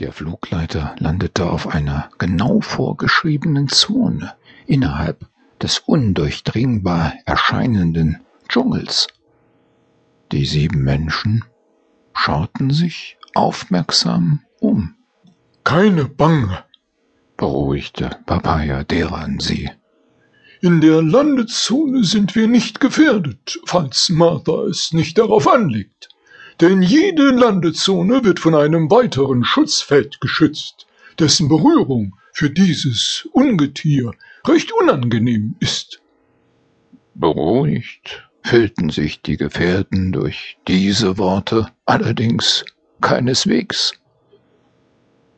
Der Flugleiter landete auf einer genau vorgeschriebenen Zone innerhalb des undurchdringbar erscheinenden Dschungels. Die sieben Menschen schauten sich aufmerksam um. Keine Bange, beruhigte Papaya Deran sie. In der Landezone sind wir nicht gefährdet, falls Martha es nicht darauf anlegt denn jede Landezone wird von einem weiteren Schutzfeld geschützt, dessen Berührung für dieses Ungetier recht unangenehm ist. Beruhigt fühlten sich die Gefährten durch diese Worte allerdings keineswegs.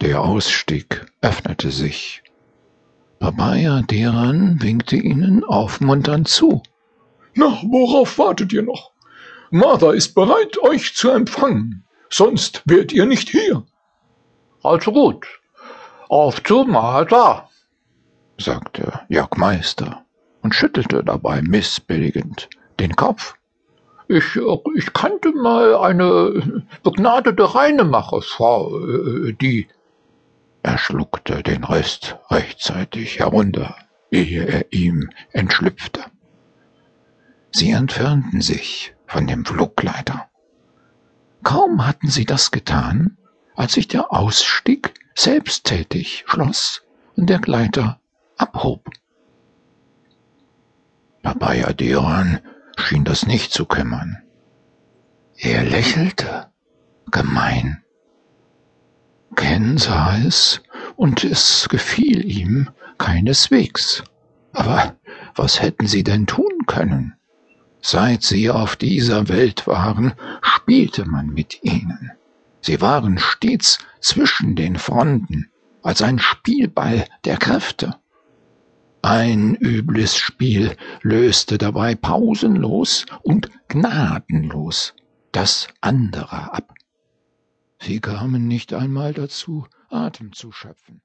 Der Ausstieg öffnete sich. Papaya Deran winkte ihnen aufmunternd zu. Na, worauf wartet ihr noch? Martha ist bereit, euch zu empfangen, sonst wärt ihr nicht hier. Also gut, auf zu Martha, sagte Jörg Meister und schüttelte dabei missbilligend den Kopf. Ich, ich kannte mal eine begnadete Reinemachersfrau, die. Er schluckte den Rest rechtzeitig herunter, ehe er ihm entschlüpfte. Sie entfernten sich von dem Flugleiter. Kaum hatten sie das getan, als sich der Ausstieg selbsttätig schloss und der Gleiter abhob. Papaya Deran schien das nicht zu kümmern. Er lächelte, gemein. Ken sah es, und es gefiel ihm keineswegs. Aber was hätten sie denn tun können? Seit sie auf dieser Welt waren, spielte man mit ihnen. Sie waren stets zwischen den Fronten, als ein Spielball der Kräfte. Ein übles Spiel löste dabei pausenlos und gnadenlos das andere ab. Sie kamen nicht einmal dazu, Atem zu schöpfen.